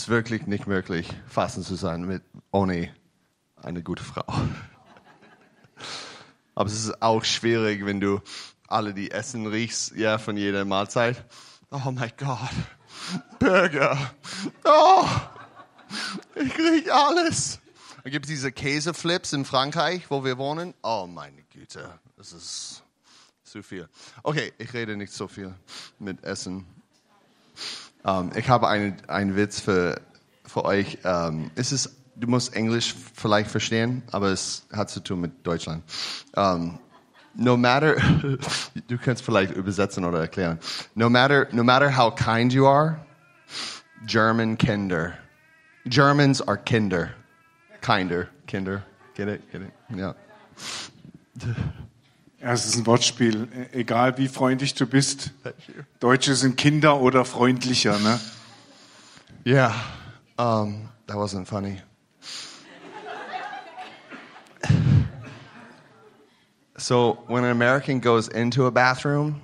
ist wirklich nicht möglich, fasten zu sein mit, ohne eine gute Frau. Aber es ist auch schwierig, wenn du alle die Essen riechst, ja, von jeder Mahlzeit. Oh mein Gott. Burger. Oh, ich krieg alles. Da gibt es diese Käseflips in Frankreich, wo wir wohnen. Oh meine Güte, das ist zu viel. Okay, ich rede nicht so viel mit Essen. Um, ich habe einen, einen Witz für, für euch. Um, es ist, du musst Englisch vielleicht verstehen, aber es hat zu tun mit Deutschland. Um, no matter, du kannst vielleicht übersetzen oder erklären. No matter, no matter how kind you are, German Kinder. Germans are Kinder. Kinder. Kinder. Get it? Get it? Ja. Ja, es ist ein Wortspiel. Egal wie freundlich du bist, Deutsche sind Kinder oder freundlicher, ne? Yeah. Um, that wasn't funny. so when an American goes into a bathroom,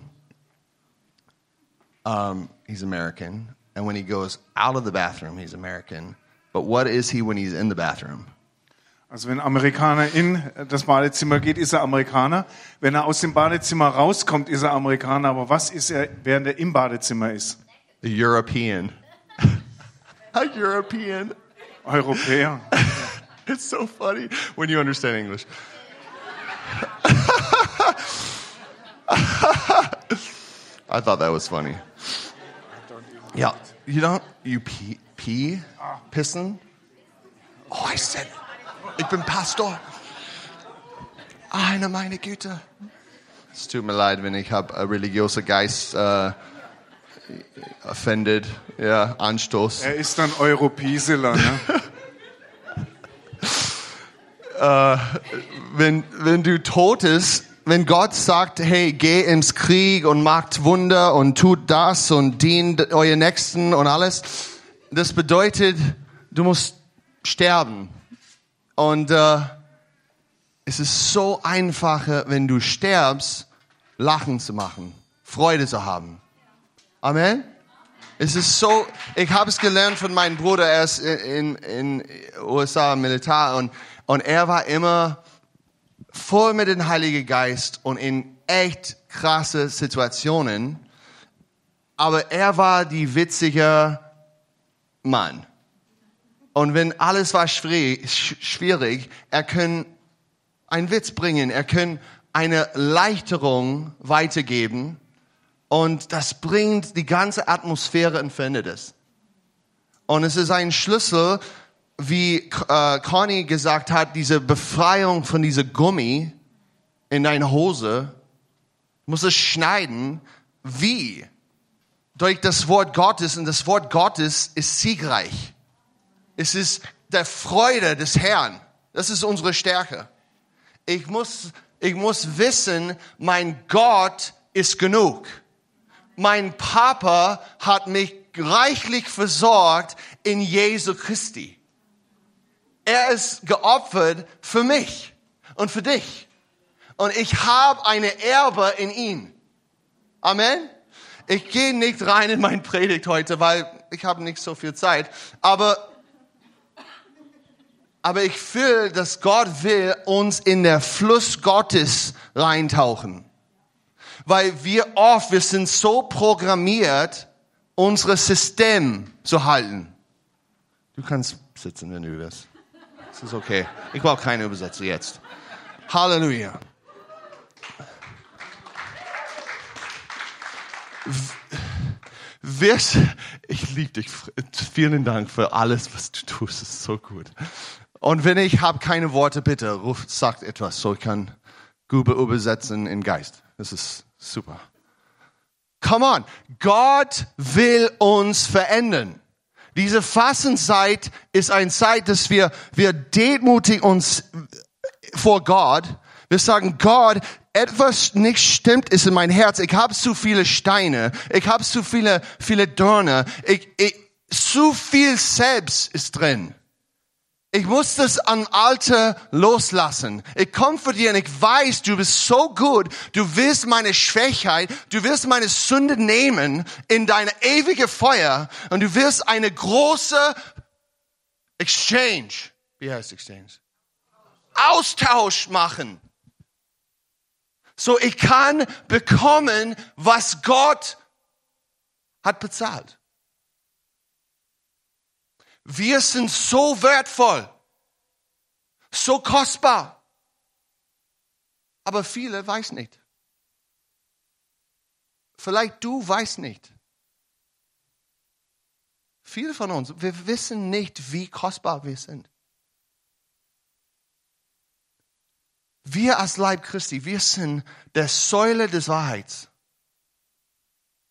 um, he's American, and when he goes out of the bathroom, he's American. But what is he when he's in the bathroom? Also wenn ein Amerikaner in das Badezimmer geht, ist er Amerikaner. Wenn er aus dem Badezimmer rauskommt, ist er Amerikaner. Aber was ist er, während er im Badezimmer ist? A European. a European. Europäer. It's so funny when you understand English. I thought that was funny. Yeah, you don't you pee pee pissen? Oh, I said, ich bin Pastor. Eine meine Güte. Es tut mir leid, wenn ich habe religiöser Geist äh, offended, ja, Anstoß. Er ist dann Europieseler, ne? wenn, wenn du tot ist, wenn Gott sagt, hey, geh ins Krieg und macht Wunder und tut das und dient euer Nächsten und alles, das bedeutet, du musst sterben. Und äh, es ist so einfacher, wenn du stirbst, Lachen zu machen, Freude zu haben. Amen. Es ist so, ich habe es gelernt von meinem Bruder, er ist in, in, in USA im Militär und, und er war immer voll mit dem Heiligen Geist und in echt krasse Situationen. Aber er war die witzige Mann. Und wenn alles war schwierig, er kann einen Witz bringen, er kann eine Leichterung weitergeben und das bringt die ganze Atmosphäre und verändert es. Und es ist ein Schlüssel, wie äh, Conny gesagt hat, diese Befreiung von dieser Gummi in deine Hose, muss es schneiden. Wie? Durch das Wort Gottes und das Wort Gottes ist siegreich. Es ist der Freude des Herrn. Das ist unsere Stärke. Ich muss, ich muss wissen, mein Gott ist genug. Mein Papa hat mich reichlich versorgt in Jesu Christi. Er ist geopfert für mich und für dich. Und ich habe eine Erbe in ihm. Amen. Ich gehe nicht rein in mein Predigt heute, weil ich habe nicht so viel Zeit. Aber, aber ich fühle, dass Gott will uns in der Fluss Gottes reintauchen. Weil wir oft, wir sind so programmiert, unsere System zu halten. Du kannst sitzen, wenn du willst. Das ist okay. Ich brauche keine Übersetzer jetzt. Halleluja. Ich liebe dich. Vielen Dank für alles, was du tust. Das ist so gut. Und wenn ich habe keine Worte, bitte ruf, sagt etwas, so ich kann gut übersetzen in Geist. Das ist super. Come on. Gott will uns verändern. Diese Fastenzeit ist eine Zeit, dass wir, wir demütig uns vor Gott. Wir sagen, Gott, etwas nicht stimmt ist in mein Herz. Ich habe zu viele Steine. Ich habe zu viele, viele Dorne. Ich, ich, zu viel Selbst ist drin. Ich muss das an Alte loslassen. Ich komme für dir und ich weiß, du bist so gut. Du willst meine Schwächheit, du willst meine Sünde nehmen in deine ewige Feuer und du willst eine große Exchange. Wie heißt Exchange? Austausch machen. So ich kann bekommen, was Gott hat bezahlt. Wir sind so wertvoll, so kostbar. Aber viele weiß nicht. Vielleicht du weißt nicht. Viele von uns, wir wissen nicht, wie kostbar wir sind. Wir als Leib Christi, wir sind der Säule des Wahrheits.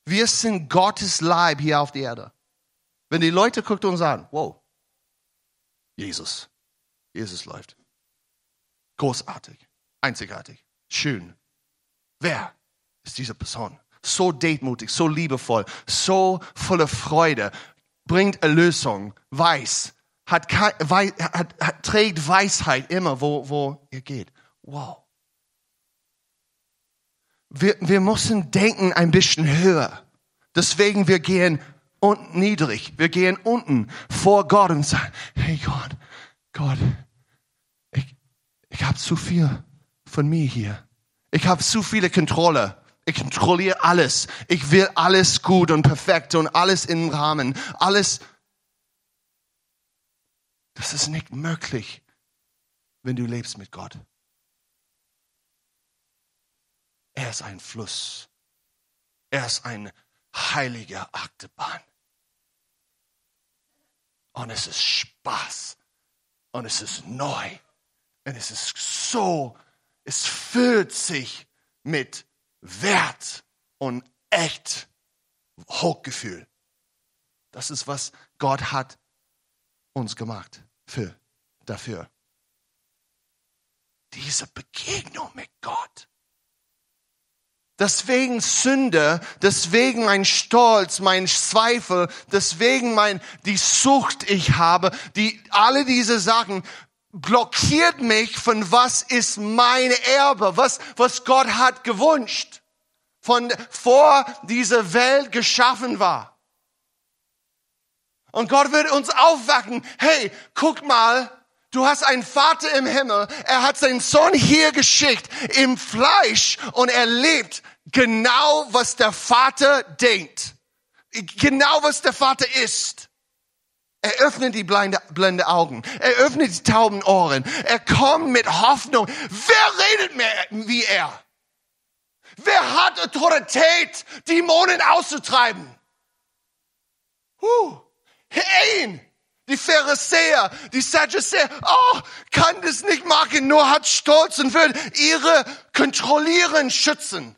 Wir sind Gottes Leib hier auf der Erde. Wenn die Leute gucken und sagen, wow, Jesus, Jesus läuft. Großartig, einzigartig, schön. Wer ist diese Person? So demutig, so liebevoll, so voller Freude, bringt Erlösung, weiß, hat, hat, hat, trägt Weisheit immer, wo, wo ihr geht. Wow. Wir, wir müssen denken ein bisschen höher. Deswegen wir gehen und niedrig. Wir gehen unten vor Gott und sagen, hey Gott, Gott, ich, ich habe zu viel von mir hier. Ich habe zu viele Kontrolle. Ich kontrolliere alles. Ich will alles gut und perfekt und alles im Rahmen. Alles. Das ist nicht möglich, wenn du lebst mit Gott. Er ist ein Fluss. Er ist ein heiliger Achterbahn. Und es ist Spaß. Und es ist neu. Und es ist so, es füllt sich mit Wert und echt Hochgefühl. Das ist, was Gott hat uns gemacht für, dafür. Diese Begegnung mit Gott. Deswegen Sünde, deswegen mein Stolz, mein Zweifel, deswegen mein, die Sucht ich habe, die, alle diese Sachen blockiert mich von was ist meine Erbe, was, was Gott hat gewünscht, von vor dieser Welt geschaffen war. Und Gott wird uns aufwachen, hey, guck mal, Du hast einen Vater im Himmel. Er hat seinen Sohn hier geschickt im Fleisch und er lebt genau, was der Vater denkt. Genau, was der Vater ist. Er öffnet die blinde, blinde Augen. Er öffnet die tauben Ohren. Er kommt mit Hoffnung. Wer redet mehr wie er? Wer hat Autorität, Dämonen auszutreiben? Huh. Ihn. Die Pharisäer, die Sadduzäer, oh, kann das nicht machen, nur hat Stolz und will ihre kontrollieren, schützen.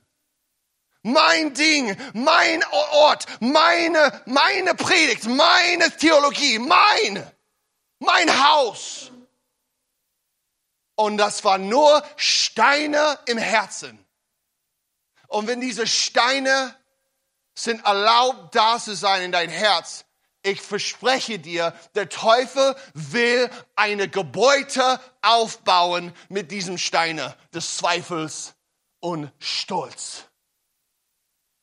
Mein Ding, mein Ort, meine, meine Predigt, meine Theologie, mein, mein Haus. Und das war nur Steine im Herzen. Und wenn diese Steine sind erlaubt, da zu sein in dein Herz, ich verspreche dir, der Teufel will eine Gebäude aufbauen mit diesem Steine des Zweifels und Stolz.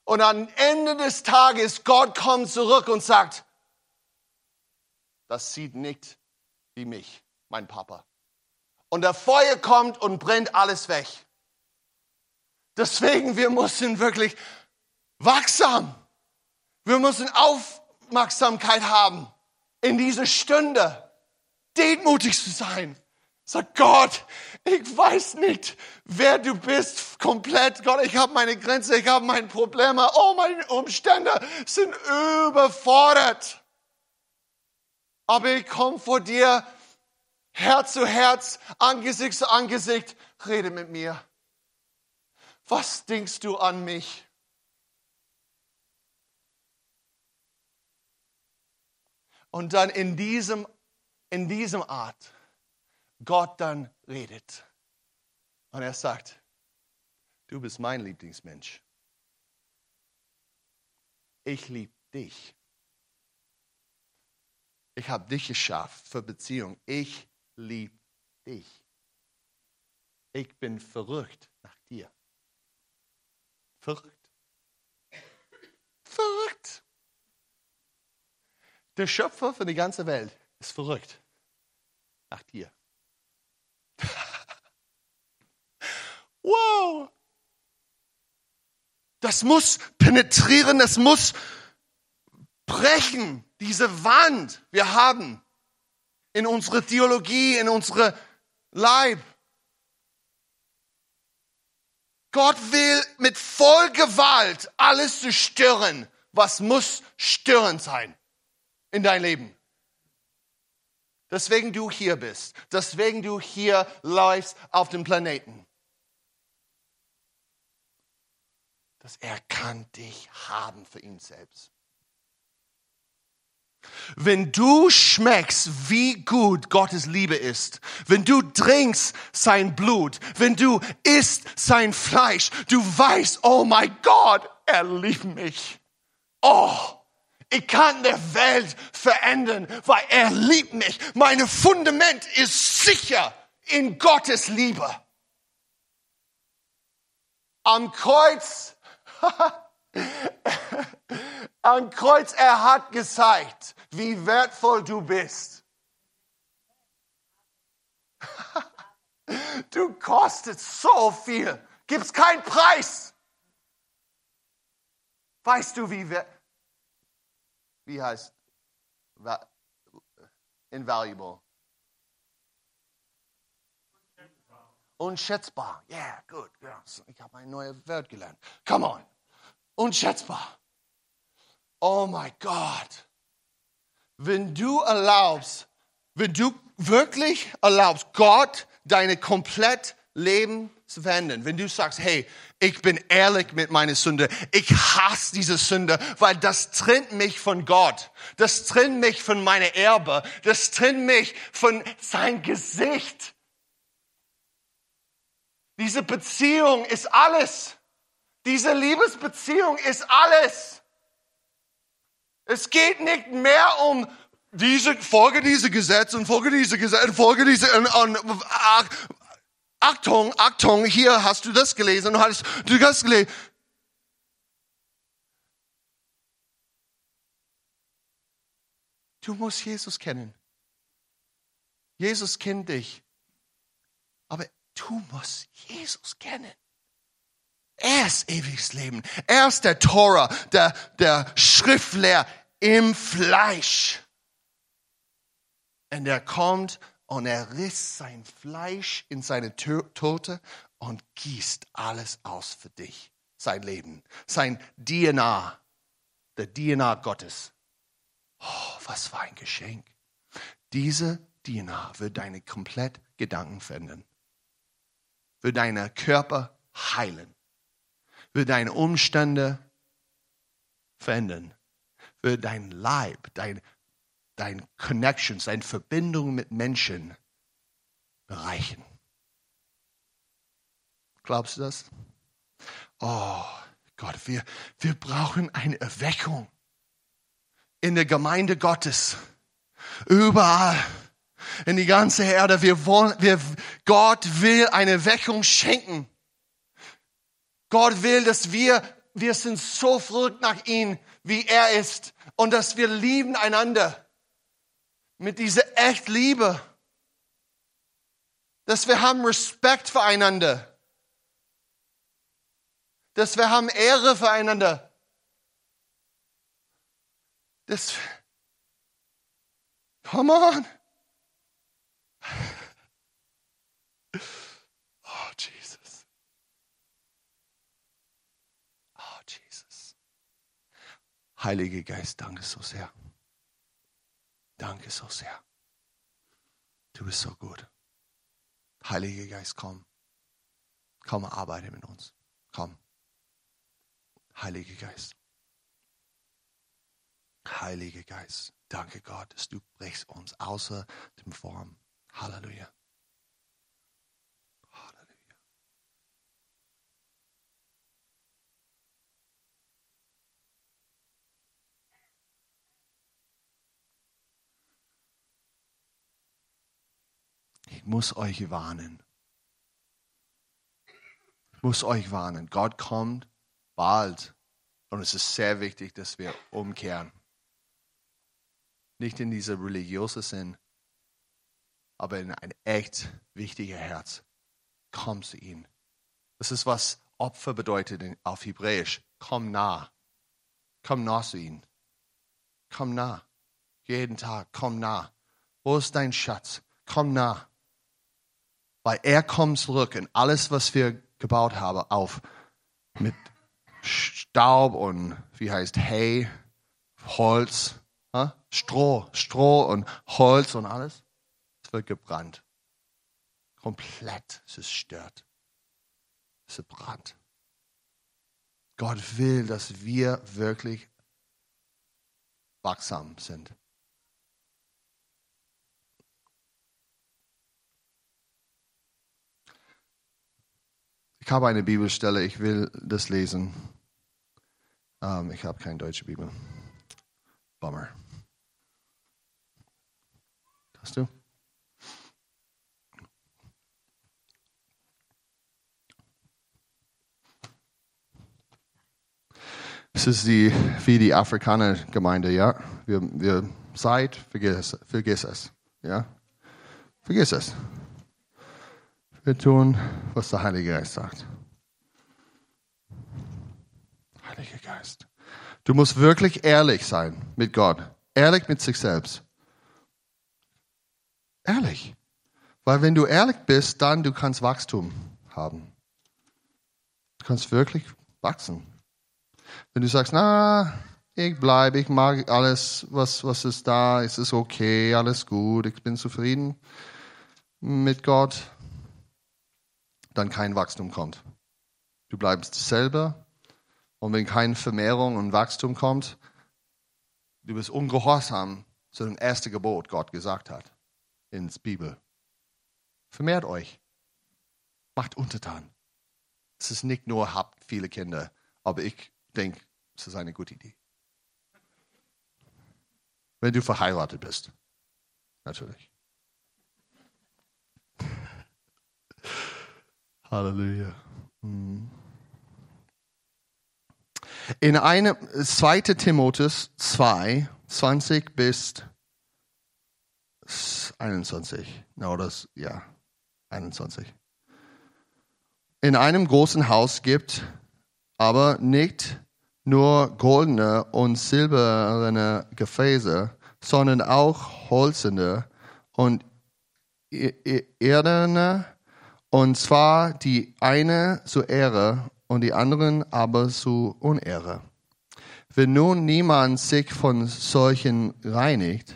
Und am Ende des Tages, Gott kommt zurück und sagt, das sieht nicht wie mich, mein Papa. Und der Feuer kommt und brennt alles weg. Deswegen, wir müssen wirklich wachsam. Wir müssen auf, Aufmerksamkeit haben, in dieser Stunde demütig zu sein. Sag Gott, ich weiß nicht, wer du bist komplett. Gott, ich habe meine Grenze, ich habe meine Probleme. Oh, meine Umstände sind überfordert. Aber ich komme vor dir, Herz zu Herz, Angesicht zu Angesicht. Rede mit mir. Was denkst du an mich? Und dann in diesem, in diesem Art Gott dann redet. Und er sagt, du bist mein Lieblingsmensch. Ich liebe dich. Ich habe dich geschafft für Beziehung. Ich liebe dich. Ich bin verrückt nach dir. Verrückt. Verrückt. Der Schöpfer von der ganzen Welt ist verrückt nach dir. wow. Das muss penetrieren, das muss brechen, diese Wand wir haben in unsere Theologie, in unsere Leib. Gott will mit Vollgewalt alles zerstören, was muss störend sein in dein Leben. Deswegen du hier bist, deswegen du hier läufst auf dem Planeten. Dass er kann dich haben für ihn selbst. Wenn du schmeckst, wie gut Gottes Liebe ist, wenn du trinkst sein Blut, wenn du isst sein Fleisch, du weißt, oh mein Gott, er liebt mich. Oh, ich kann der Welt verändern, weil er liebt mich. Meine Fundament ist sicher in Gottes Liebe. Am Kreuz Am Kreuz, er hat gezeigt, wie wertvoll du bist. Du kostest so viel. Gibt's keinen Preis. Weißt du, wie wert, wie heißt invaluable? Unschätzbar. Yeah, gut. Ich habe ein neues Wort gelernt. Come on. Unschätzbar. Oh mein Gott. Wenn du erlaubst, wenn du wirklich erlaubst, Gott deine komplett Leben zu verändern, wenn du sagst, hey, ich bin ehrlich mit meiner Sünde, ich hasse diese Sünde, weil das trennt mich von Gott, das trennt mich von meiner Erbe, das trennt mich von sein Gesicht. Diese Beziehung ist alles. Diese Liebesbeziehung ist alles. Es geht nicht mehr um diese, folge diese Gesetz und folge diese Gesetz, folge diese, und, und, Achtung, Achtung, hier hast du das gelesen, du hast, du hast gelesen. Du musst Jesus kennen. Jesus kennt dich. Aber du musst Jesus kennen. Er ist ewiges Leben. Er ist der Tora, der, der Schriftlehr im Fleisch. Und er kommt und er riss sein Fleisch in seine Tote und gießt alles aus für dich. Sein Leben, sein DNA, der DNA Gottes. Oh, was für ein Geschenk. Diese DNA wird deine komplett Gedanken verändern, wird deinen Körper heilen wird deine Umstände verändern, wird dein Leib, dein, dein Connections, deine Verbindung mit Menschen bereichen. Glaubst du das? Oh Gott, wir, wir brauchen eine Erweckung in der Gemeinde Gottes. Überall. In die ganze Erde. Wir wollen, wir, Gott will eine Erweckung schenken. Gott will, dass wir, wir sind so verrückt nach ihm, wie er ist. Und dass wir lieben einander. Mit dieser echt Liebe. Dass wir haben Respekt füreinander. Dass wir haben Ehre füreinander. Das, come on. Heilige Geist, danke so sehr. Danke so sehr. Du bist so gut. Heilige Geist, komm. Komm, arbeite mit uns. Komm. Heilige Geist. Heilige Geist. Danke Gott, dass du brichst uns außer dem Form. Halleluja. Ich muss euch warnen. Ich muss euch warnen. Gott kommt bald. Und es ist sehr wichtig, dass wir umkehren. Nicht in diese religiöse Sinn, aber in ein echt wichtiges Herz. Komm zu ihm. Das ist, was Opfer bedeutet auf Hebräisch. Komm nah. Komm nah zu ihm. Komm nah. Jeden Tag, komm nah. Wo ist dein Schatz? Komm nah. Weil er kommt zurück und alles, was wir gebaut haben, auf mit Staub und wie heißt Hay, Holz, Stroh, Stroh und Holz und alles. Es wird gebrannt. Komplett zerstört. Es ist Brand. Gott will, dass wir wirklich wachsam sind. Ich habe eine Bibelstelle, ich will das lesen. Um, ich habe keine deutsche Bibel. Bummer. Hast du? Es ist die, wie die Afrikaner-Gemeinde, ja. Wir, wir seid, vergiss, vergiss es, ja. Vergiss es. Wir tun, was der Heilige Geist sagt. Heiliger Geist. Du musst wirklich ehrlich sein mit Gott. Ehrlich mit sich selbst. Ehrlich. Weil wenn du ehrlich bist, dann du kannst Wachstum haben. Du kannst wirklich wachsen. Wenn du sagst, na, ich bleibe, ich mag alles, was, was ist da, es ist okay, alles gut, ich bin zufrieden mit Gott, dann kein Wachstum kommt. Du bleibst selber und wenn keine Vermehrung und Wachstum kommt, du bist ungehorsam zu dem ersten Gebot, Gott gesagt hat in der Bibel. Vermehrt euch. Macht untertan. Es ist nicht nur, habt viele Kinder, aber ich denke, es ist eine gute Idee. Wenn du verheiratet bist. Natürlich. Halleluja. Hm. In einem 2. Timotheus 2, 20 bis 21. No, das, ja, 21. In einem großen Haus gibt aber nicht nur goldene und silberne Gefäße, sondern auch holzende und erdene, und zwar die eine zur Ehre und die anderen aber zu Unehre. Wenn nun niemand sich von solchen reinigt,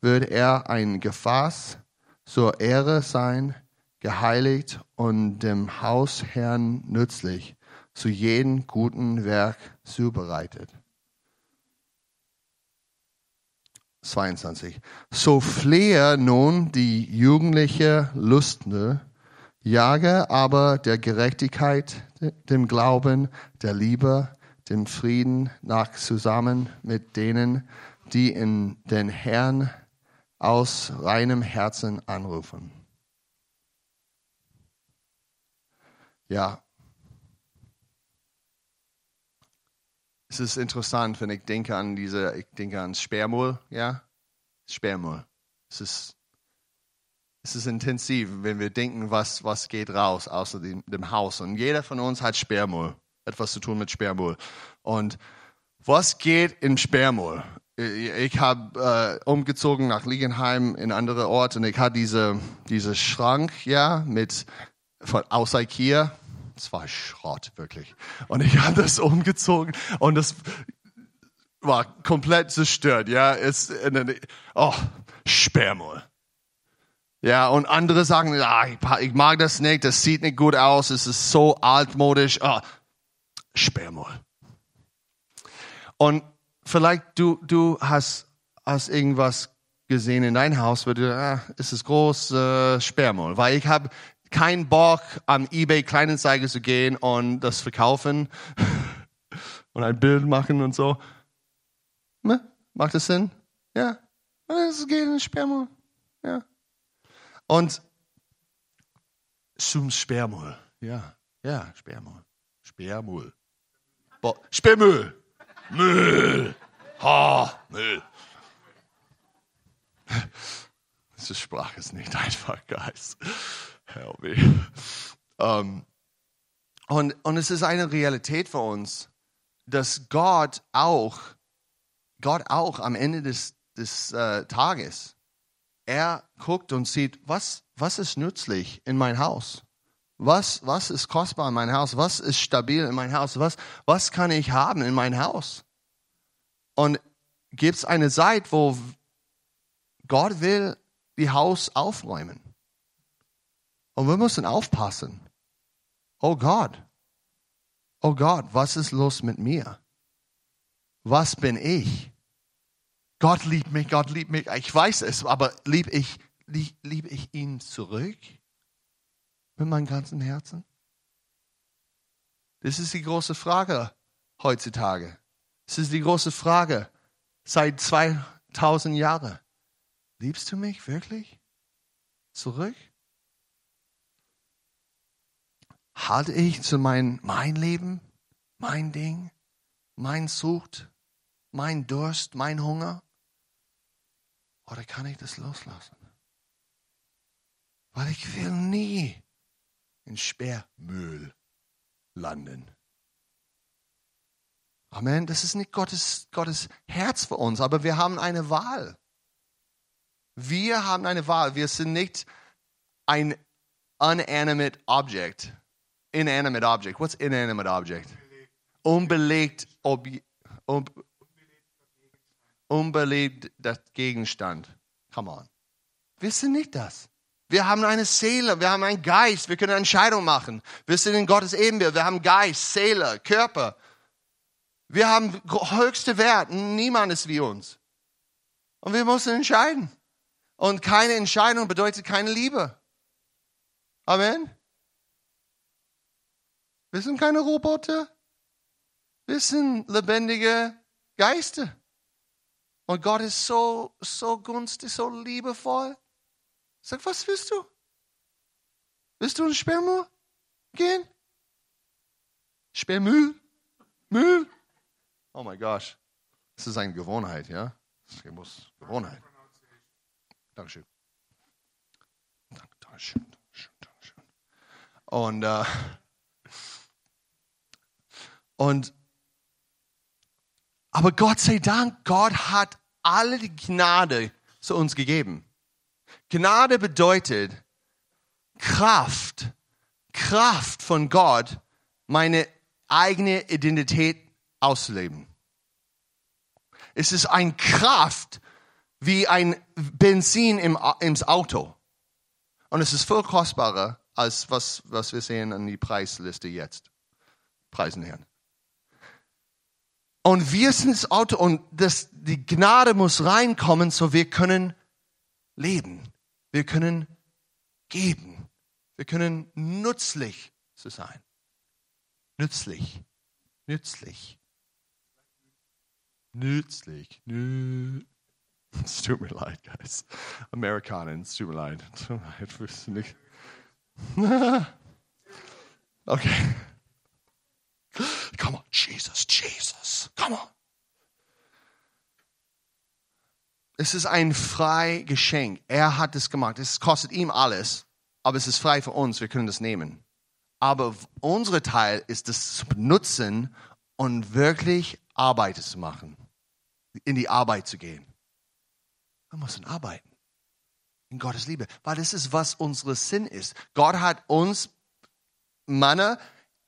wird er ein Gefäß zur Ehre sein, geheiligt und dem Hausherrn nützlich, zu jedem guten Werk zubereitet. 22. So flehe nun die jugendliche Lustende, jage aber der Gerechtigkeit, dem Glauben, der Liebe, dem Frieden nach zusammen mit denen, die in den Herrn aus reinem Herzen anrufen. Ja, es ist interessant, wenn ich denke an diese, ich denke an Sperrmüll, ja, Sperrmüll. Es ist, es ist intensiv, wenn wir denken, was, was geht raus aus dem, dem Haus. Und jeder von uns hat Sperrmüll, etwas zu tun mit Sperrmüll. Und was geht in Sperrmüll? Ich habe äh, umgezogen nach Liegenheim in andere Orte und ich hatte diese, diese Schrank, ja, mit von aus Ikea. Es war Schrott, wirklich. Und ich habe das umgezogen und das war komplett zerstört, ja. Es, oh, Sperrmüll. Ja, und andere sagen, ah, ich mag das nicht, das sieht nicht gut aus, es ist so altmodisch. Oh, Sperrmüll. Und vielleicht du, du hast, hast irgendwas gesehen in dein Haus, wo du, ah, ist es groß, äh, Sperrmüll. Weil ich habe keinen Bock, am eBay Kleinanzeige zu gehen und das verkaufen und ein Bild machen und so. Ne? Macht das Sinn? Ja. Es geht in Sperrmüll. Ja. Und zum Sperrmüll. Ja, ja, Sperrmüll. Sperrmüll. Sperrmüll. Müll. Ha, Müll. Diese Sprache ist nicht einfach, Geist. Help me. Um, und, und es ist eine Realität für uns, dass Gott auch, Gott auch am Ende des, des äh, Tages, er guckt und sieht, was, was ist nützlich in mein Haus? Was, was ist kostbar in mein Haus? Was ist stabil in mein Haus? Was, was kann ich haben in mein Haus? Und gibt es eine Zeit, wo Gott will die Haus aufräumen. Und wir müssen aufpassen. Oh Gott, oh Gott, was ist los mit mir? Was bin ich? Gott liebt mich, Gott liebt mich. Ich weiß es, aber liebe ich, lieb, ich ihn zurück mit meinem ganzen Herzen? Das ist die große Frage heutzutage. Das ist die große Frage seit 2000 Jahren. Liebst du mich wirklich? Zurück? Halte ich zu mein, mein Leben, mein Ding, mein Sucht, mein Durst, mein Hunger? Oder kann ich das loslassen? Weil ich will nie in Sperrmüll landen. Amen. Das ist nicht Gottes, Gottes Herz für uns, aber wir haben eine Wahl. Wir haben eine Wahl. Wir sind nicht ein unanimate object. Inanimate object. What's inanimate object? Unbelegt Ob un unbelebter Gegenstand. Come on. Wir sind nicht das. Wir haben eine Seele, wir haben einen Geist, wir können Entscheidungen machen. Wir sind in Gottes Ebenbild, wir haben Geist, Seele, Körper. Wir haben höchste Wert, niemand ist wie uns. Und wir müssen entscheiden. Und keine Entscheidung bedeutet keine Liebe. Amen. Wir sind keine Roboter. Wir sind lebendige Geister. Und Gott ist so, so günstig, so liebevoll. Sag, was willst du? Willst du ein Sperrmüll gehen? Sperrmüll? Müll? Oh mein Gott. Das ist eine Gewohnheit, ja? Das muss Gewohnheit. Dankeschön. Dankeschön, Dankeschön, Dankeschön. Und, äh, und, aber Gott sei Dank, Gott hat alle die Gnade zu uns gegeben. Gnade bedeutet Kraft, Kraft von Gott, meine eigene Identität auszuleben. Es ist eine Kraft, wie ein Benzin im, ins Auto. Und es ist viel kostbarer als was, was wir sehen an die Preisliste jetzt. Preisen her. Und wir sind das Auto und das, die Gnade muss reinkommen, so wir können leben. Wir können geben. Wir können nützlich zu sein. Nützlich. Nützlich. Nützlich. Nützlich. Es tut mir leid, guys. Amerikaner, es tut mir leid. Tut mir nicht. Okay. Come on, Jesus, Jesus. Come on. Es ist ein frei Geschenk. Er hat es gemacht. Es kostet ihm alles, aber es ist frei für uns. Wir können das nehmen. Aber unser Teil ist es zu benutzen und wirklich Arbeit zu machen. In die Arbeit zu gehen. Wir müssen arbeiten. In Gottes Liebe. Weil das ist, was unsere Sinn ist. Gott hat uns Männer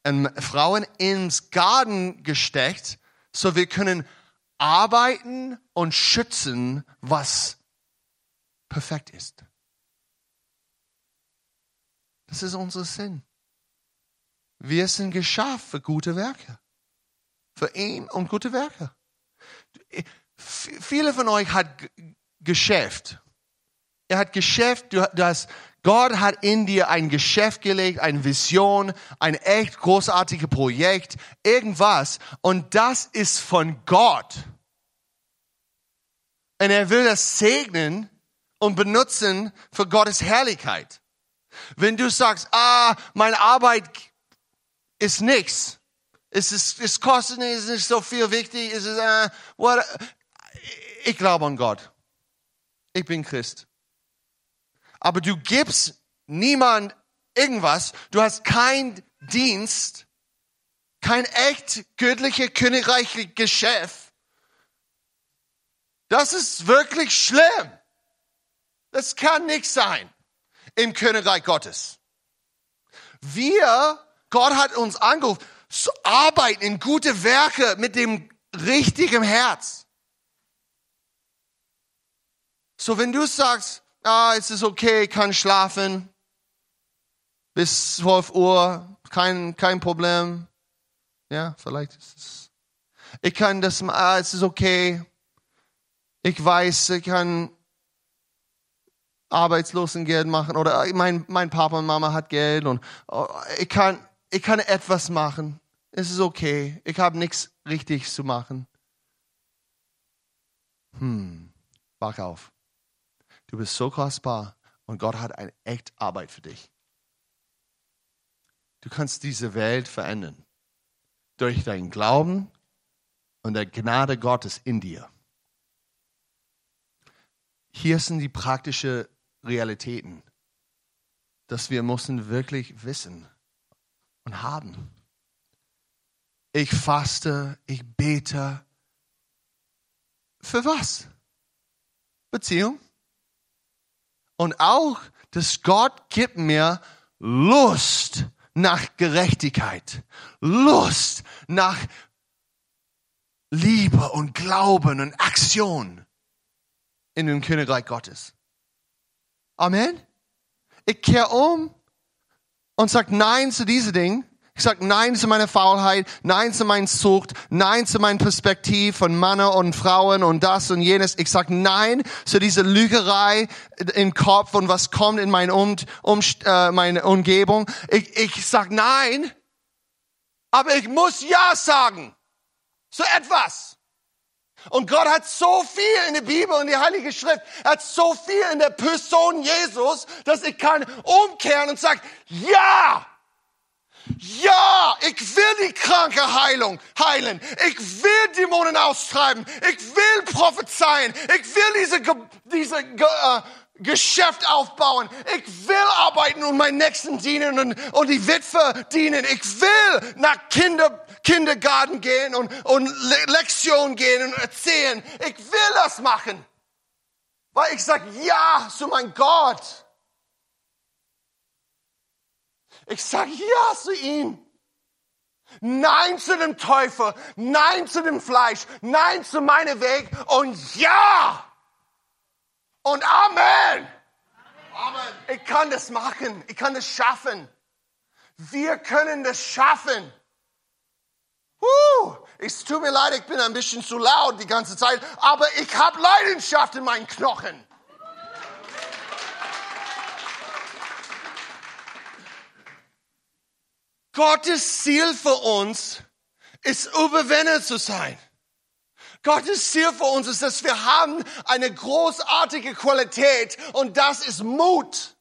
und Frauen ins Garten gesteckt, so wir können arbeiten und schützen, was perfekt ist. Das ist unser Sinn. Wir sind geschaffen für gute Werke. Für ihn und gute Werke. Viele von euch hat Geschäft. Er hat Geschäft, du, hast, Gott hat in dir ein Geschäft gelegt, eine Vision, ein echt großartiges Projekt, irgendwas. Und das ist von Gott. Und er will das segnen und benutzen für Gottes Herrlichkeit. Wenn du sagst, ah, meine Arbeit ist nichts, es, ist, es kostet nicht, es ist nicht so viel wichtig, es ist, äh, what, ich glaube an Gott. Ich bin Christ. Aber du gibst niemand irgendwas, du hast keinen Dienst, kein echt göttliche, königreiche Geschäft. Das ist wirklich schlimm. Das kann nicht sein im Königreich Gottes. Wir, Gott hat uns angerufen, zu arbeiten in gute Werke mit dem richtigen Herz. So, wenn du sagst, ah, es ist okay, ich kann schlafen bis 12 Uhr, kein, kein Problem. Ja, vielleicht ist es. Ich kann das, ah, es ist okay. Ich weiß, ich kann Arbeitslosengeld machen oder mein, mein Papa und Mama hat Geld und oh, ich kann, ich kann etwas machen. Es ist okay. Ich habe nichts richtig zu machen. Hm, wach auf. Du bist so kostbar und Gott hat eine echt Arbeit für dich. Du kannst diese Welt verändern durch deinen Glauben und der Gnade Gottes in dir. Hier sind die praktischen Realitäten, dass wir müssen wirklich wissen und haben. Ich faste, ich bete. Für was? Beziehung. Und auch, dass Gott gibt mir Lust nach Gerechtigkeit, Lust nach Liebe und Glauben und Aktion in dem Königreich Gottes. Amen. Ich kehre um und sage Nein zu diesen Dingen. Ich sage Nein zu meiner Faulheit, Nein zu meiner Sucht, Nein zu meiner Perspektive von Männer und Frauen und das und jenes. Ich sage Nein zu dieser Lügerei im Kopf und was kommt in meine, um, um, äh, meine Umgebung. Ich, ich sage Nein, aber ich muss Ja sagen zu etwas. Und Gott hat so viel in der Bibel und die Heilige Schrift, er hat so viel in der Person Jesus, dass ich kann umkehren und sagen, ja, ja, ich will die kranke Heilung heilen. Ich will Dämonen austreiben. Ich will prophezeien. Ich will diese, diese äh, Geschäft aufbauen. Ich will arbeiten und meinen Nächsten dienen und, und die Witwe dienen. Ich will nach Kinder, Kindergarten gehen und, und Lektionen gehen und erzählen. Ich will das machen. Weil ich sag ja zu meinem Gott. Ich sag ja zu ihm. Nein zu dem Teufel, nein zu dem Fleisch, nein zu meinem Weg und ja und Amen. Amen. Ich kann das machen. Ich kann das schaffen. Wir können das schaffen. Uh, es tut mir leid, ich bin ein bisschen zu laut die ganze Zeit, aber ich habe Leidenschaft in meinen Knochen. Gottes Ziel für uns ist, Überwinner zu sein. Gottes Ziel für uns ist, dass wir haben eine großartige Qualität und das ist Mut,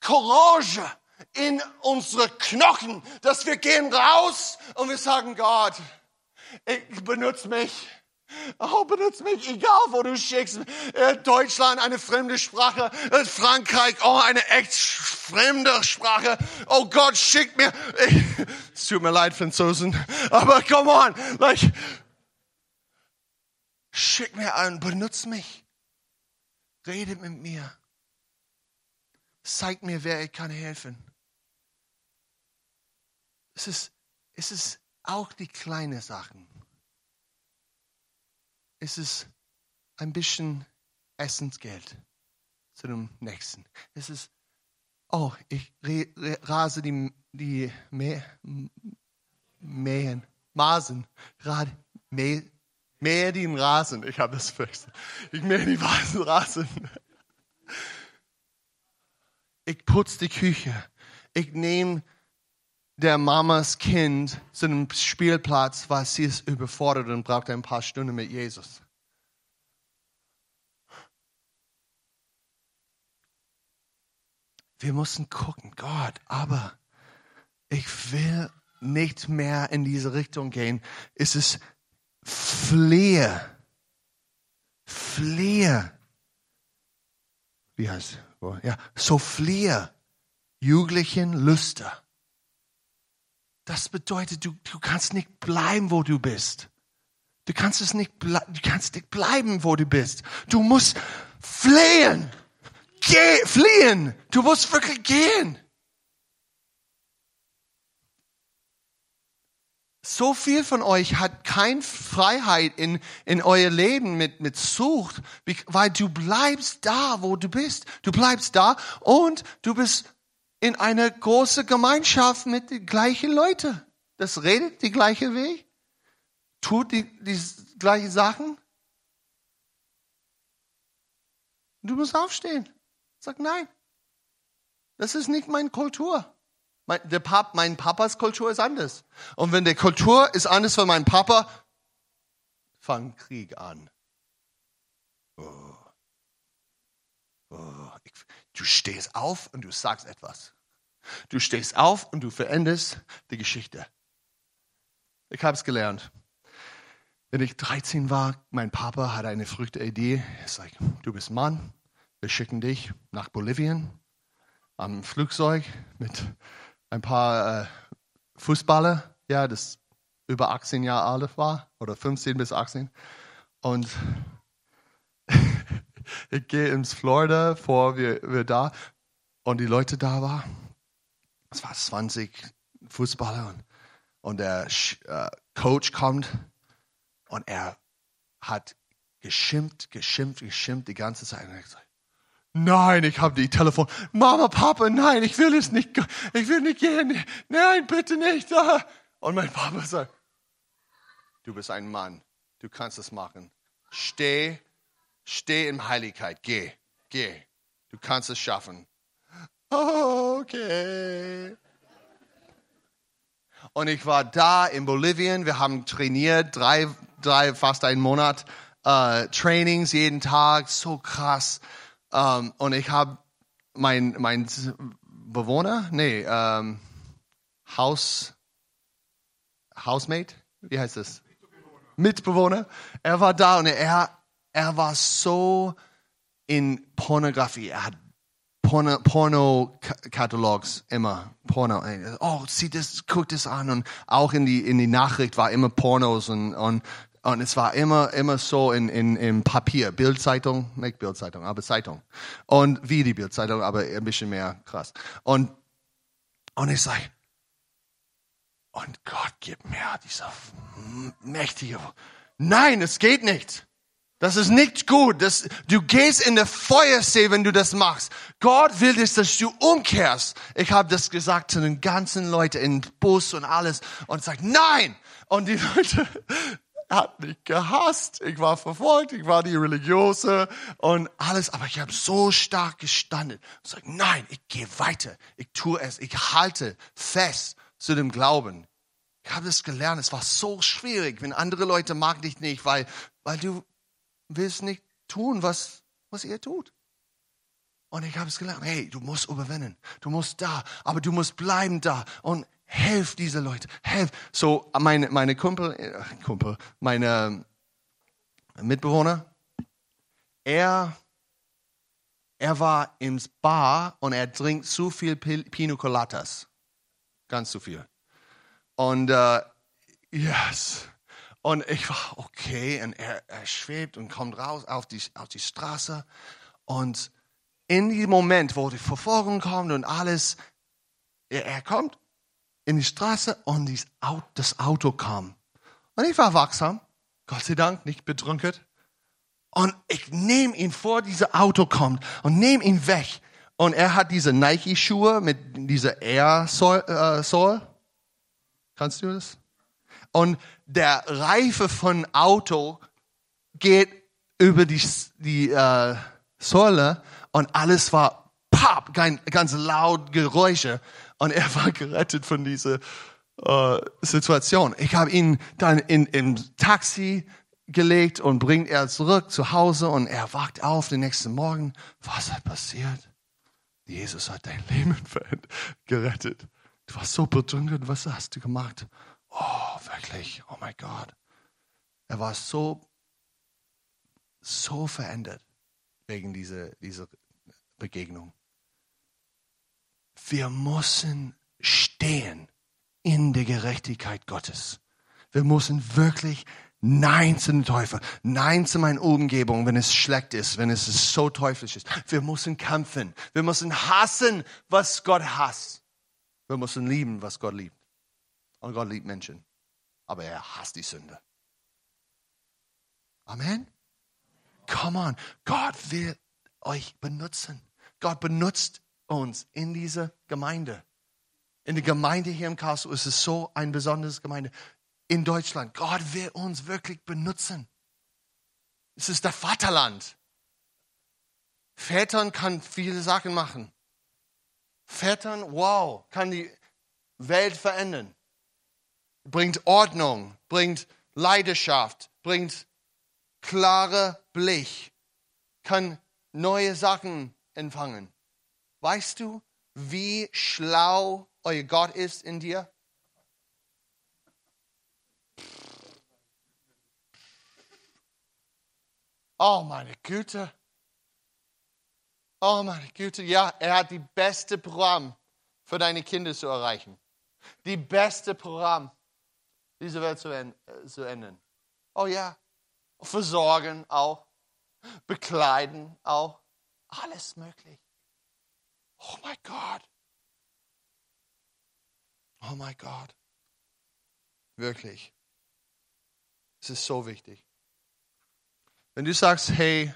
Courage in unsere Knochen, dass wir gehen raus und wir sagen, Gott, ich benutze mich. Oh, benutze mich, egal wo du schickst. Äh, Deutschland, eine fremde Sprache. Äh, Frankreich, oh, eine echt fremde Sprache. Oh Gott, schick mir. Es tut mir leid, Franzosen. Aber come on. Like, Schick mir an, benutz mich. Redet mit mir. Zeig mir, wer ich kann helfen. Es ist, es ist auch die kleinen Sachen. Es ist ein bisschen Essensgeld zu dem nächsten. Es ist, oh, ich rase die, die Mähen, Masen, gerade Mähen Mähe den Rasen. Ich habe das vergessen. Ich mähe die Rasen. Ich putze die Küche. Ich nehme der Mamas Kind zu einem Spielplatz, weil sie ist überfordert und braucht ein paar Stunden mit Jesus. wir mussten gucken, Gott, aber ich will nicht mehr in diese Richtung gehen. Es ist Flehe. Flehe. Wie heißt es? Ja, so fliehe Jugendlichen Lüster. Das bedeutet, du, du kannst nicht bleiben, wo du bist. Du kannst es nicht, du kannst nicht bleiben, wo du bist. Du musst flehen. Geh, fliehen. Du musst wirklich gehen. So viel von euch hat keine Freiheit in, in euer Leben mit, mit Sucht, weil du bleibst da, wo du bist. Du bleibst da und du bist in einer großen Gemeinschaft mit den gleichen Leuten. Das redet die gleiche Weg, tut die, die gleichen Sachen. Du musst aufstehen. Sag nein. Das ist nicht meine Kultur. Mein, der Pap, mein Papas Kultur ist anders. Und wenn der Kultur ist anders von meinem Papa, fang Krieg an. Oh. Du stehst auf und du sagst etwas. Du stehst auf und du veränderst die Geschichte. Ich habe es gelernt. Wenn ich 13 war, mein Papa hatte eine verrückte Idee. Er sagt, du bist Mann, wir schicken dich nach Bolivien am Flugzeug mit ein paar äh, Fußballer, ja, das über 18 Jahre alt war, oder 15 bis 18. Und ich gehe ins Florida, vor wir, wir da, und die Leute da waren. Es war 20 Fußballer und, und der äh, Coach kommt und er hat geschimpft, geschimpft, geschimpft die ganze Zeit. Und er gesagt, Nein, ich habe die Telefon. Mama, Papa, nein, ich will es nicht. Ich will nicht gehen. Nein, bitte nicht. Und mein Papa sagt, du bist ein Mann. Du kannst es machen. Steh, steh in Heiligkeit. Geh, geh. Du kannst es schaffen. Okay. Und ich war da in Bolivien. Wir haben trainiert, drei, drei fast einen Monat. Uh, Trainings jeden Tag, so krass. Um, ähm, und ich habe mein, mein Bewohner, nee, um, ähm, Haus, Housemate, wie heißt das? Mitbewohner. Mitbewohner. Er war da und er, er war so in Pornografie. Er hat Porno-Katalogs immer. Porno. Oh, sieh das, guck das an. Und auch in die, in die Nachricht war immer Pornos und, und und es war immer, immer so in, in, in Papier, Bildzeitung, nicht Bildzeitung, aber Zeitung. Und wie die Bildzeitung, aber ein bisschen mehr krass. Und, und ich sage, und Gott gib mir dieser mächtige, nein, es geht nicht. Das ist nicht gut. Das, du gehst in der Feuersee, wenn du das machst. Gott will, dass du umkehrst. Ich habe das gesagt zu den ganzen Leuten im Bus und alles und sagt, nein. Und die Leute, hat mich gehasst. Ich war verfolgt, ich war die Religiose und alles. Aber ich habe so stark gestanden und gesagt, nein, ich gehe weiter. Ich tue es. Ich halte fest zu dem Glauben. Ich habe das gelernt. Es war so schwierig, wenn andere Leute mag dich nicht, weil, weil du willst nicht tun, was, was ihr tut. Und ich habe es gelernt. Hey, du musst überwinden. Du musst da, aber du musst bleiben da. Und Helf diese Leute, helf. So, meine, meine Kumpel, äh, Kumpel, meine Mitbewohner, er, er war ins Bar und er trinkt zu viel Pino Coladas. Ganz zu viel. Und, äh, yes. Und ich war, okay, und er, er schwebt und kommt raus auf die, auf die Straße. Und in dem Moment, wo die Verfolgung kommt und alles, er, er kommt in die Straße und das Auto kam. Und ich war wachsam, Gott sei Dank, nicht betrunken. Und ich nehme ihn vor, dieses Auto kommt und nehme ihn weg. Und er hat diese Nike-Schuhe mit dieser Air-Soul. Äh, Kannst du das? Und der Reife von Auto geht über die, die äh, Säule und alles war pop, ganz laut Geräusche und er war gerettet von dieser äh, Situation. Ich habe ihn dann in, im Taxi gelegt und bringt er zurück zu Hause und er wacht auf den nächsten Morgen. Was hat passiert? Jesus hat dein Leben gerettet. Du warst so betrunken, was hast du gemacht? Oh, wirklich, oh mein Gott. Er war so, so verändert wegen dieser, dieser Begegnung. Wir müssen stehen in der Gerechtigkeit Gottes. Wir müssen wirklich Nein zu den Teufel. Nein zu meiner Umgebung, wenn es schlecht ist, wenn es so teuflisch ist. Wir müssen kämpfen. Wir müssen hassen, was Gott hasst. Wir müssen lieben, was Gott liebt. Und Gott liebt Menschen. Aber er hasst die Sünde. Amen. Come on. Gott will euch benutzen. Gott benutzt uns in dieser Gemeinde. In der Gemeinde hier im Karlsruhe ist es so ein besonderes Gemeinde in Deutschland. Gott will uns wirklich benutzen. Es ist der Vaterland. Vätern kann viele Sachen machen. Vätern, wow, kann die Welt verändern. Bringt Ordnung, bringt Leidenschaft, bringt klare Blick, kann neue Sachen empfangen. Weißt du, wie schlau euer Gott ist in dir? Oh meine Güte. Oh meine Güte. Ja, er hat die beste Programm für deine Kinder zu erreichen. Die beste Programm, diese Welt zu, äh, zu ändern. Oh ja. Versorgen auch. Bekleiden auch. Alles möglich. Oh mein Gott. Oh mein Gott. Wirklich. Es ist so wichtig. Wenn du sagst, hey,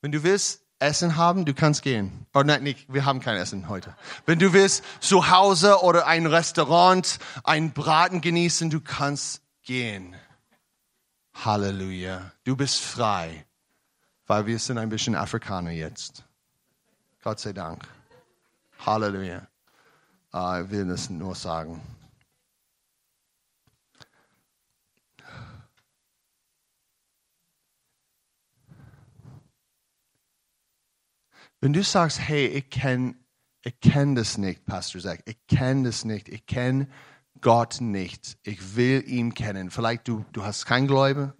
wenn du willst Essen haben, du kannst gehen. Oder nein, nicht, wir haben kein Essen heute. Wenn du willst zu Hause oder ein Restaurant, ein Braten genießen, du kannst gehen. Halleluja. Du bist frei, weil wir sind ein bisschen Afrikaner jetzt. Gott sei Dank. Halleluja. Ich will das nur sagen. Wenn du sagst, hey, ich kenne ich kenn das nicht, Pastor Zach, ich kenne das nicht, ich kenne Gott nicht, ich will ihn kennen. Vielleicht du, du hast kein Glaube,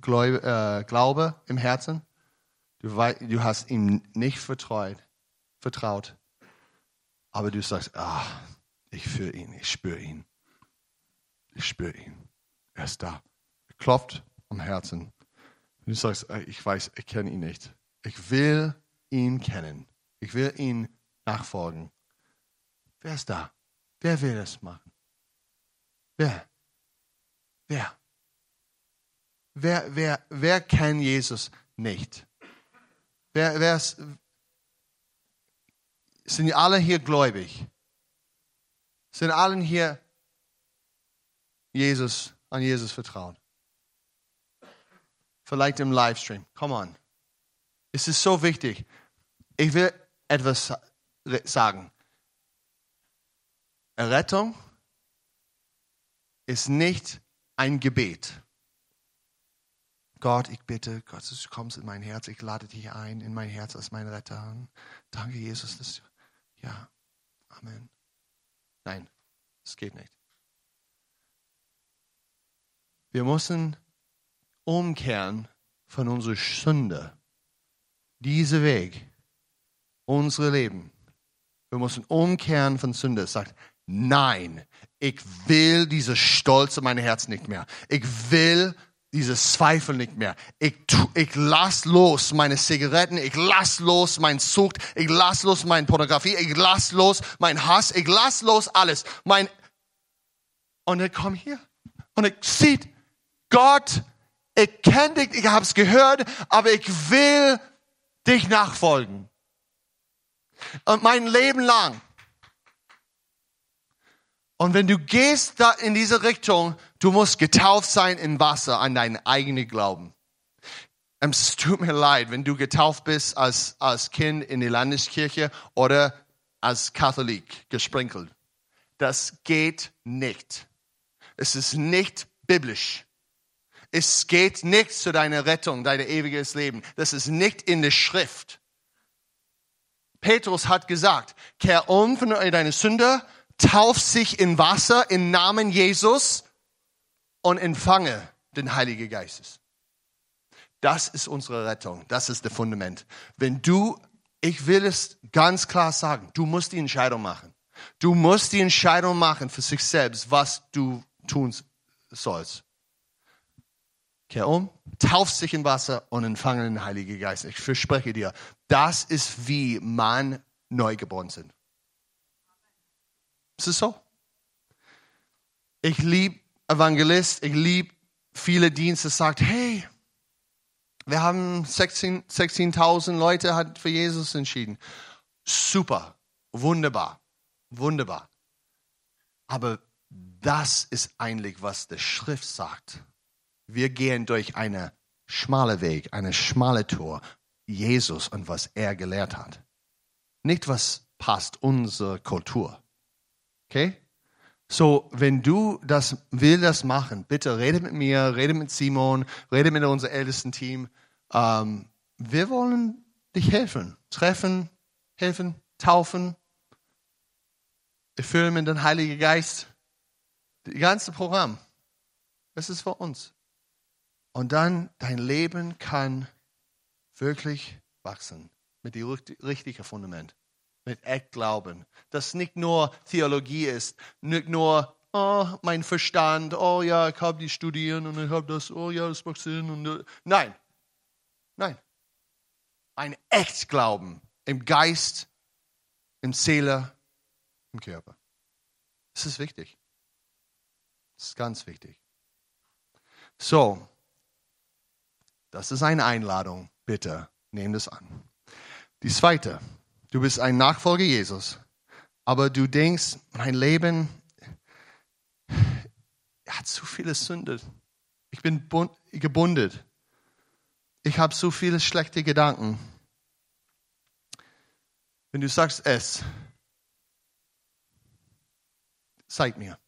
Glaube, äh, Glaube im Herzen, du, du hast ihm nicht vertraut, vertraut, aber du sagst, ah, ich fühle ihn, ich spüre ihn, ich spüre ihn, er ist da, er klopft am Herzen. Du sagst, ich weiß, ich kenne ihn nicht, ich will ihn kennen. Ich will ihn nachfolgen. Wer ist da? Wer will das machen? Wer? Wer? Wer, wer, wer kennt Jesus nicht? Wer, wer ist, sind alle hier gläubig? Sind alle hier Jesus, an Jesus vertraut? Vielleicht im Livestream. Come on. Es ist so wichtig. Ich will etwas sagen. Errettung ist nicht ein Gebet. Gott, ich bitte, Gott, du kommst in mein Herz, ich lade dich ein in mein Herz als mein Retter. Danke, Jesus. Dass, ja, Amen. Nein, es geht nicht. Wir müssen umkehren von unserer Sünde. Dieser Weg unsere Leben. Wir müssen umkehren von Sünde. Sagt, nein, ich will diese Stolz in mein Herz nicht mehr. Ich will dieses Zweifel nicht mehr. Ich, ich lass los meine Zigaretten, ich lass los mein Sucht, ich lass los meine Pornografie, ich lass los mein Hass, ich lass los alles. Mein und ich komme hier und ich sieht Gott, ich kenne dich, ich habe es gehört, aber ich will dich nachfolgen. Und mein Leben lang. Und wenn du gehst da in diese Richtung, du musst getauft sein in Wasser an deinen eigenen Glauben. Es tut mir leid, wenn du getauft bist als, als Kind in die Landeskirche oder als Katholik gesprinkelt. Das geht nicht. Es ist nicht biblisch. Es geht nicht zu deiner Rettung, dein ewiges Leben. Das ist nicht in der Schrift. Petrus hat gesagt, kehr um von deine Sünde, tauf sich in Wasser im Namen Jesus und empfange den Heiligen Geistes. Das ist unsere Rettung. Das ist das Fundament. Wenn du, ich will es ganz klar sagen, du musst die Entscheidung machen. Du musst die Entscheidung machen für sich selbst, was du tun sollst. Kehr um, tauf sich in Wasser und empfange den Heiligen Geist. Ich verspreche dir, das ist wie man neu geboren sind. Ist es so? Ich liebe Evangelist, ich liebe viele Dienste, sagt, hey, wir haben 16.000 16 Leute hat für Jesus entschieden. Super, wunderbar, wunderbar. Aber das ist eigentlich, was die Schrift sagt. Wir gehen durch eine schmale Weg, eine schmale Tour. Jesus und was er gelehrt hat. Nicht was passt unserer Kultur. Okay? So, wenn du das will das machen, bitte rede mit mir, rede mit Simon, rede mit unserem ältesten Team. Ähm, wir wollen dich helfen, treffen, helfen, taufen, erfüllen mit dem Heiligen Geist. Das ganze Programm. Das ist für uns. Und dann dein Leben kann wirklich wachsen mit dem richtigen Fundament, mit echt Glauben. Das nicht nur Theologie ist, nicht nur oh, mein Verstand, oh ja, ich habe die studieren und ich habe das, oh ja, das macht Sinn. Und, nein, nein. Ein echt Glauben im Geist, im Seele, im Körper. Das ist wichtig. Das ist ganz wichtig. So, das ist eine Einladung. Bitte, nehm das an. Die zweite, du bist ein Nachfolger Jesus, aber du denkst, mein Leben hat zu viele Sünde. Ich bin gebunden. Ich habe so viele schlechte Gedanken. Wenn du sagst es, zeig mir.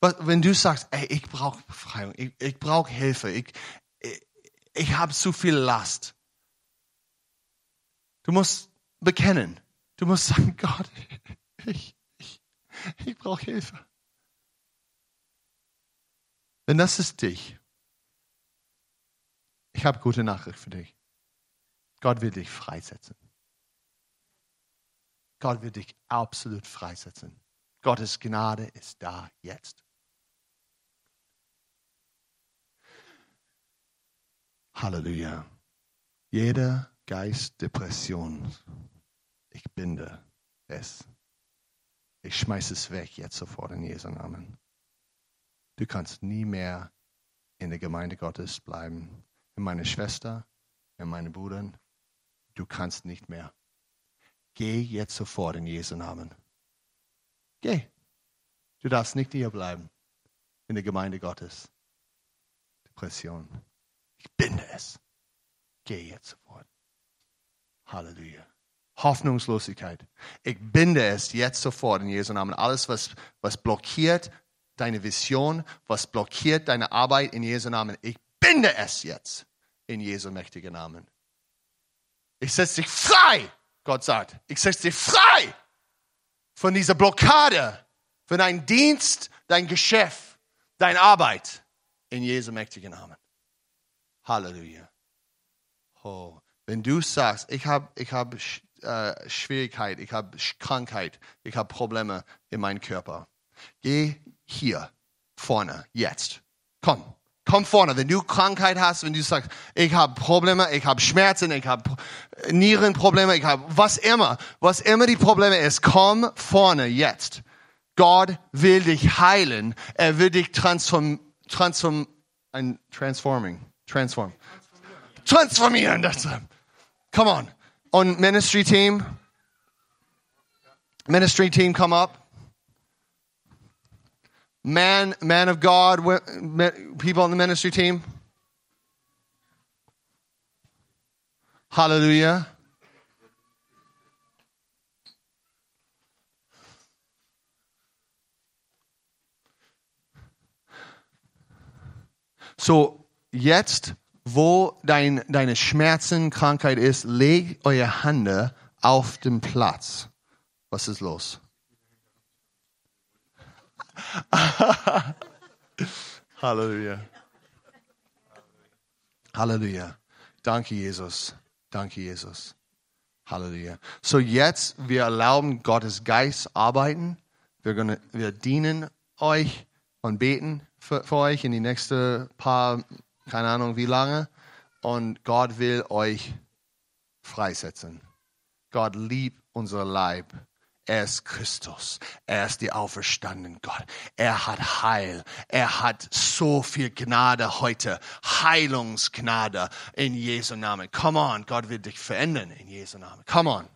Wenn du sagst, ey, ich brauche Befreiung, ich, ich brauche Hilfe, ich, ich habe zu viel Last. Du musst bekennen. Du musst sagen, Gott, ich, ich, ich brauche Hilfe. Wenn das ist dich, ich habe gute Nachricht für dich. Gott will dich freisetzen. Gott will dich absolut freisetzen. Gottes Gnade ist da jetzt. Halleluja. Jeder Geist Depression, ich binde es. Ich schmeiße es weg jetzt sofort in Jesu Namen. Du kannst nie mehr in der Gemeinde Gottes bleiben. In meine Schwester, in meine Brüder. Du kannst nicht mehr. Geh jetzt sofort in Jesu Namen. Geh. Du darfst nicht hier bleiben in der Gemeinde Gottes. Depression. Ich binde es. Geh jetzt sofort. Halleluja. Hoffnungslosigkeit. Ich binde es jetzt sofort in Jesu Namen. Alles, was, was blockiert deine Vision, was blockiert deine Arbeit in Jesu Namen. Ich binde es jetzt in Jesu mächtigen Namen. Ich setze dich frei, Gott sagt. Ich setze dich frei von dieser Blockade, von deinem Dienst, dein Geschäft, deine Arbeit in Jesu mächtigen Namen. Halleluja. Oh, wenn du sagst, ich habe ich hab, äh, Schwierigkeit, ich habe Krankheit, ich habe Probleme in meinem Körper, geh hier vorne, jetzt. Komm, komm vorne. Wenn du Krankheit hast, wenn du sagst, ich habe Probleme, ich habe Schmerzen, ich habe Nierenprobleme, ich habe was immer, was immer die Probleme ist, komm vorne jetzt. Gott will dich heilen. Er will dich transform, transform, ein transforming. Transform. Transformieren. Come on. On Ministry Team. Ministry Team, come up. Man, man of God, people on the ministry team. Hallelujah. So, jetzt, wo dein, deine Schmerzen, Krankheit ist, leg eure Hände auf dem Platz. Was ist los? Halleluja. Halleluja. Danke, Jesus. Danke, Jesus. Halleluja. So jetzt, wir erlauben Gottes Geist arbeiten. Wir, gonna, wir dienen euch und beten für, für euch in die nächsten paar, keine Ahnung wie lange. Und Gott will euch freisetzen. Gott liebt unser Leib. Er ist Christus. Er ist die auferstandene Gott. Er hat Heil. Er hat so viel Gnade heute. Heilungsgnade in Jesu Namen. Come on. Gott wird dich verändern in Jesu Namen. Come on.